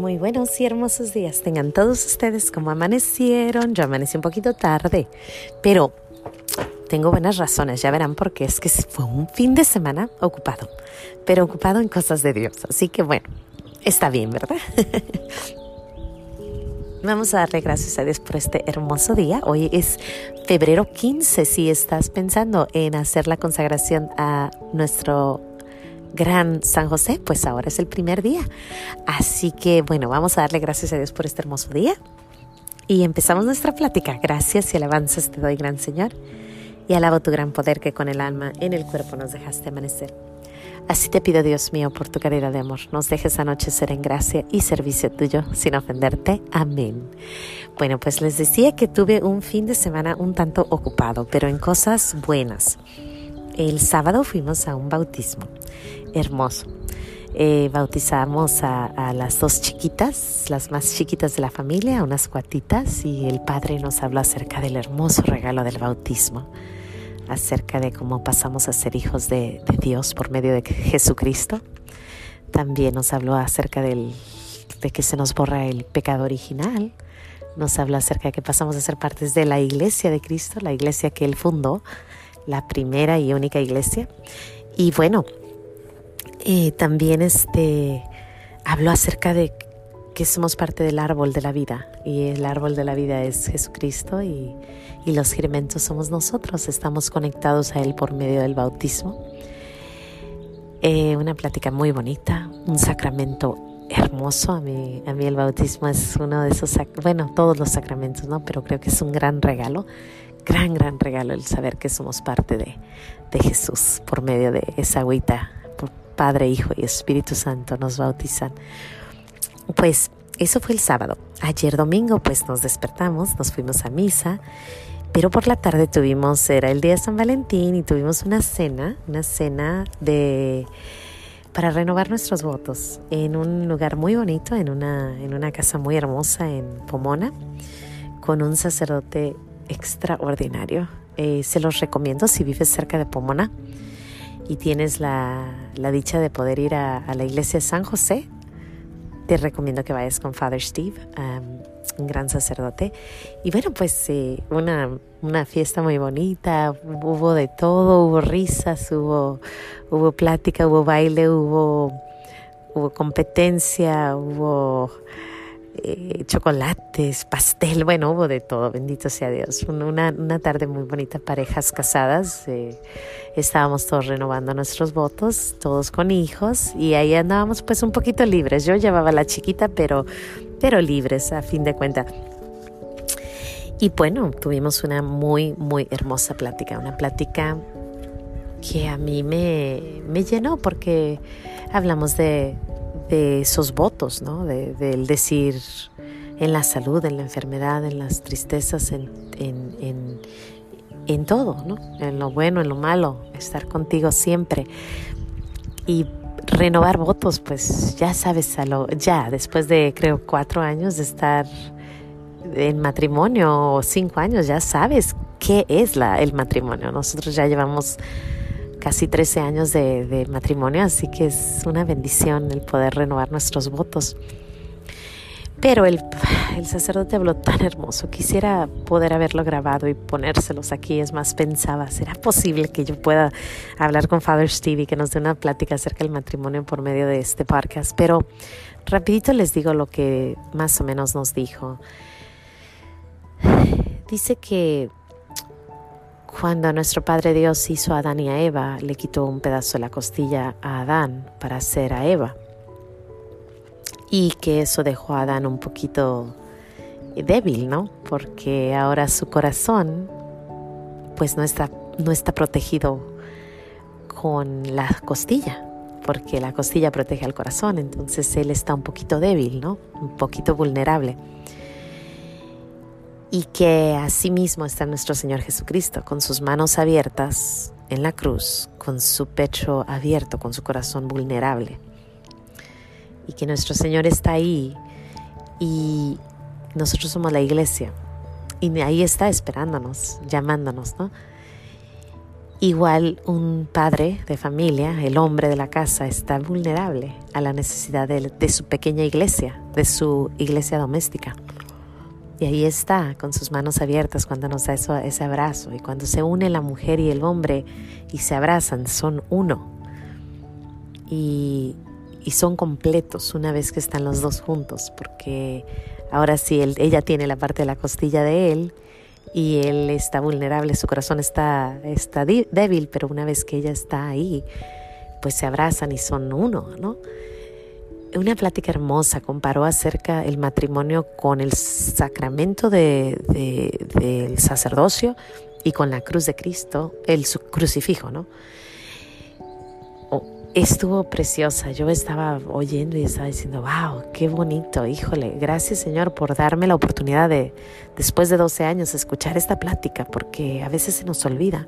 Muy buenos y hermosos días tengan todos ustedes como amanecieron. Yo amanecí un poquito tarde, pero tengo buenas razones, ya verán porque es que fue un fin de semana ocupado, pero ocupado en cosas de Dios. Así que bueno, está bien, ¿verdad? Vamos a darle gracias a Dios por este hermoso día. Hoy es febrero 15. Si estás pensando en hacer la consagración a nuestro gran San José, pues ahora es el primer día. Así que bueno, vamos a darle gracias a Dios por este hermoso día. Y empezamos nuestra plática. Gracias y alabanzas te doy, gran Señor. Y alabo tu gran poder que con el alma en el cuerpo nos dejaste amanecer. Así te pido, Dios mío, por tu caridad de amor, nos dejes anochecer en gracia y servicio tuyo sin ofenderte. Amén. Bueno, pues les decía que tuve un fin de semana un tanto ocupado, pero en cosas buenas. El sábado fuimos a un bautismo hermoso. Eh, bautizamos a, las dos chiquitas, las más chiquitas de la familia, unas cuatitas, y el padre nos habló acerca del hermoso regalo del bautismo, acerca de cómo pasamos a ser hijos de, Dios por medio de Jesucristo. También nos habló acerca de que se nos borra el pecado original. Nos habló acerca de que pasamos a ser partes de la iglesia de Cristo, la iglesia que Él fundó, la primera y única iglesia. Y bueno, y también este, habló acerca de que somos parte del árbol de la vida y el árbol de la vida es Jesucristo y, y los gerimentos somos nosotros, estamos conectados a Él por medio del bautismo. Eh, una plática muy bonita, un sacramento hermoso. A mí, a mí el bautismo es uno de esos, bueno, todos los sacramentos, ¿no? Pero creo que es un gran regalo, gran, gran regalo el saber que somos parte de, de Jesús por medio de esa agüita Padre, Hijo y Espíritu Santo nos bautizan. Pues eso fue el sábado. Ayer domingo pues nos despertamos, nos fuimos a misa, pero por la tarde tuvimos, era el día de San Valentín y tuvimos una cena, una cena de para renovar nuestros votos en un lugar muy bonito, en una, en una casa muy hermosa en Pomona, con un sacerdote extraordinario. Eh, se los recomiendo si vives cerca de Pomona y tienes la, dicha de poder ir a, la iglesia de San José, te recomiendo que vayas con Father Steve, un gran sacerdote. Y bueno, pues eh, una, una, fiesta muy bonita, hubo de todo, hubo risas, hubo, hubo plática, hubo baile, hubo, hubo competencia, hubo eh, chocolates, pastel, bueno, hubo de todo, bendito sea Dios. Una, una tarde muy bonita, parejas casadas, eh, estábamos todos renovando nuestros votos, todos con hijos, y ahí andábamos pues un poquito libres. Yo llevaba la chiquita, pero, pero libres a fin de cuentas. Y bueno, tuvimos una muy, muy hermosa plática, una plática que a mí me, me llenó porque hablamos de, de esos votos, ¿no? Del de, decir en la salud, en la enfermedad, en las tristezas, en, en, en, todo, ¿no? En lo bueno, en lo malo, estar contigo siempre. Y renovar votos, pues ya sabes, a lo, ya después de creo cuatro años de estar en matrimonio o cinco años, ya sabes qué es la, el matrimonio. Nosotros ya llevamos casi 13 años de, matrimonio, así que es una bendición el poder renovar nuestros votos. Pero el, el, sacerdote habló tan hermoso, quisiera poder haberlo grabado y ponérselos aquí. Es más, pensaba, ¿será posible que yo pueda hablar con Father Steve y que nos dé una plática acerca del matrimonio por medio de este podcast? Pero rapidito les digo lo que más o menos nos dijo. Dice que cuando nuestro Padre Dios hizo a Adán y a Eva, le quitó un pedazo de la costilla a Adán para hacer a Eva. Y que eso dejó a Adán un poquito débil, ¿no? Porque ahora su corazón pues no está, no está protegido con la costilla, porque la costilla protege al corazón, entonces él está un poquito débil, ¿no? Un poquito vulnerable y que asimismo está nuestro Señor Jesucristo con sus manos abiertas en la cruz, con su pecho abierto, con su corazón vulnerable. Y que nuestro Señor está ahí y nosotros somos la iglesia y ahí está esperándonos, llamándonos, ¿no? Igual un padre de familia, el hombre de la casa, está vulnerable a la necesidad de, de, su pequeña iglesia, de su iglesia doméstica. Y ahí está, con sus manos abiertas cuando nos da eso, ese abrazo. Y cuando se une la mujer y el hombre y se abrazan, son uno. Y, y son completos una vez que están los dos juntos, porque ahora sí, él, ella tiene la parte de la costilla de él y él está vulnerable, su corazón está, está débil, pero una vez que ella está ahí, pues se abrazan y son uno, ¿no? Una plática hermosa comparó acerca del matrimonio con el sacramento de, del sacerdocio y con la cruz de Cristo, el crucifijo, ¿no? estuvo preciosa. Yo estaba oyendo y estaba diciendo, wow, qué bonito, híjole, gracias Señor por darme la oportunidad de, después de 12 años, escuchar esta plática, porque a veces se nos olvida.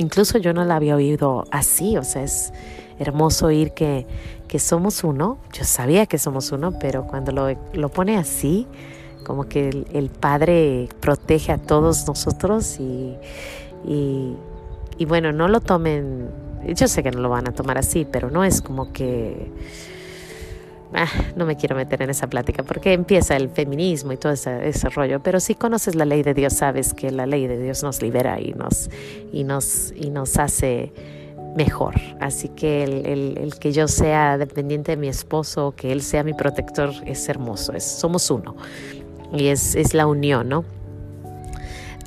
Incluso yo no la había oído así, o sea, es hermoso oír que, que somos uno. Yo sabía que somos uno, pero cuando lo, lo pone así, como que el, Padre protege a todos nosotros y, y bueno, no lo tomen yo sé que no lo van a tomar así, pero no es como que... Ah, no me quiero meter en esa plática porque empieza el feminismo y todo ese, rollo, pero si conoces la ley de Dios sabes que la ley de Dios nos libera y nos, y nos, y nos hace mejor. Así que el, el, que yo sea dependiente de mi esposo, que él sea mi protector, es hermoso, somos uno y es, es la unión, ¿no?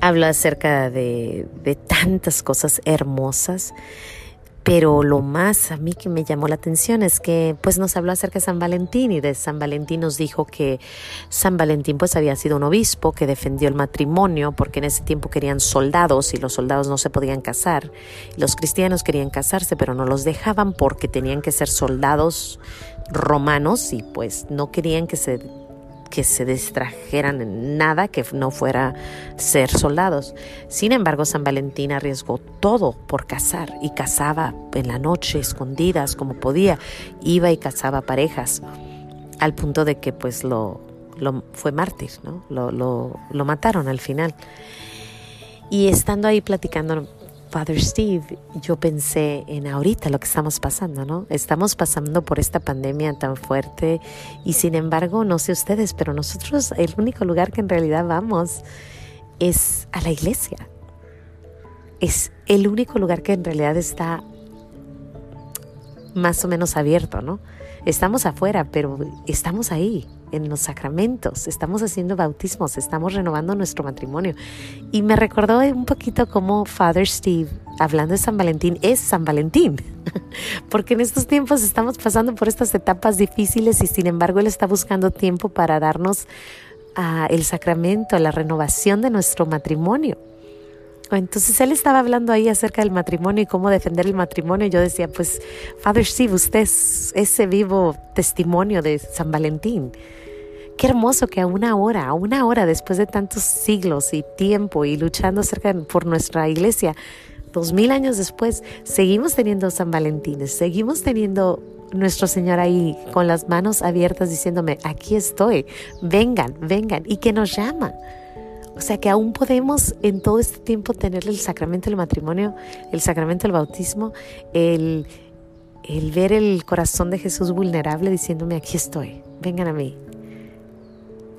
Habla acerca de, de tantas cosas hermosas pero lo más a mí que me llamó la atención es que pues nos habló acerca de San Valentín y de San Valentín nos dijo que San Valentín pues había sido un obispo que defendió el matrimonio porque en ese tiempo querían soldados y los soldados no se podían casar. Los cristianos querían casarse pero no los dejaban porque tenían que ser soldados romanos y pues no querían que se que se distrajeran en nada que no fuera ser soldados. Sin embargo, San Valentín arriesgó todo por cazar y cazaba en la noche, escondidas como podía. Iba y cazaba parejas, al punto de que pues lo, lo fue mártir, ¿no? Lo, lo, lo mataron al final. Y estando ahí platicando Father Steve, yo pensé en ahorita lo que estamos pasando, ¿no? Estamos pasando por esta pandemia tan fuerte y sin embargo, no sé ustedes, pero nosotros el único lugar que en realidad vamos es a la iglesia. Es el único lugar que en realidad está más o menos abierto, ¿no? Estamos afuera, pero estamos ahí en los sacramentos, estamos haciendo bautismos, estamos renovando nuestro matrimonio. Y me recordó un poquito como Father Steve, hablando de San Valentín, es San Valentín, porque en estos tiempos estamos pasando por estas etapas difíciles y sin embargo Él está buscando tiempo para darnos uh, el sacramento, la renovación de nuestro matrimonio. Entonces él estaba hablando ahí acerca del matrimonio y cómo defender el matrimonio. Yo decía, pues, Father Steve, usted es ese vivo testimonio de San Valentín. Qué hermoso que a una hora, a una hora después de tantos siglos y tiempo y luchando por nuestra iglesia, dos mil años después, seguimos teniendo San Valentín, seguimos teniendo nuestro Señor ahí con las manos abiertas diciéndome, aquí estoy, vengan, vengan, y que nos llama. O sea que aún podemos en todo este tiempo tener el sacramento del matrimonio, el sacramento del bautismo, el, el ver el corazón de Jesús vulnerable diciéndome, aquí estoy, vengan a mí,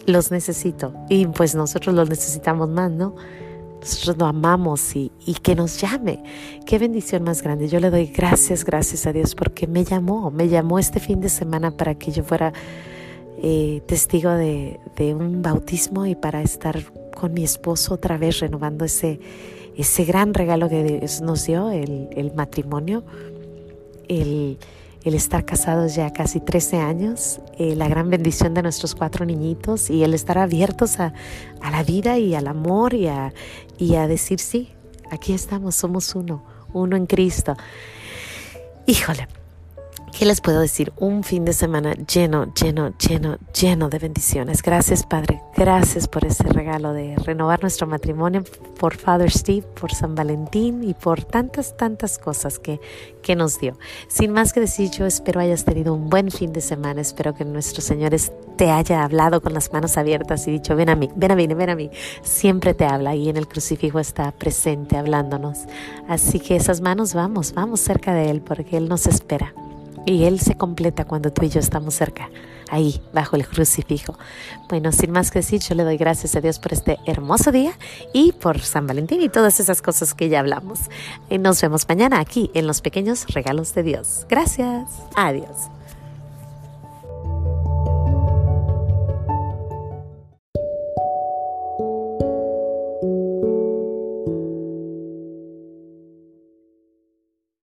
los necesito y pues nosotros los necesitamos más, ¿no? Nosotros lo amamos y, y, que nos llame. Qué bendición más grande. Yo le doy gracias, gracias a Dios porque me llamó, me llamó este fin de semana para que yo fuera eh, testigo de, de, un bautismo y para estar con mi esposo otra vez renovando ese, ese gran regalo que Dios nos dio, el, el matrimonio, el el estar casados ya casi 13 años, eh, la gran bendición de nuestros cuatro niñitos y el estar abiertos a, la vida y al amor y a, y a decir sí, aquí estamos, somos uno, uno en Cristo. Híjole, ¿Qué les puedo decir? Un fin de semana lleno, lleno, lleno, lleno de bendiciones. Gracias Padre, gracias por ese regalo de renovar nuestro matrimonio, por Father Steve, por San Valentín y por tantas, tantas cosas que, que nos dio. Sin más que decir, yo espero hayas tenido un buen fin de semana, espero que nuestro Señor te haya hablado con las manos abiertas y dicho, ven a mí, ven a mí, ven a mí. Siempre te habla y en el crucifijo está presente hablándonos. Así que esas manos vamos, vamos cerca de Él porque Él nos espera. Y Él se completa cuando tú y yo estamos cerca, ahí, bajo el crucifijo. Bueno, sin más que decir, yo le doy gracias a Dios por este hermoso día y por San Valentín y todas esas cosas que ya hablamos. Y nos vemos mañana aquí en los pequeños regalos de Dios. Gracias. Adiós.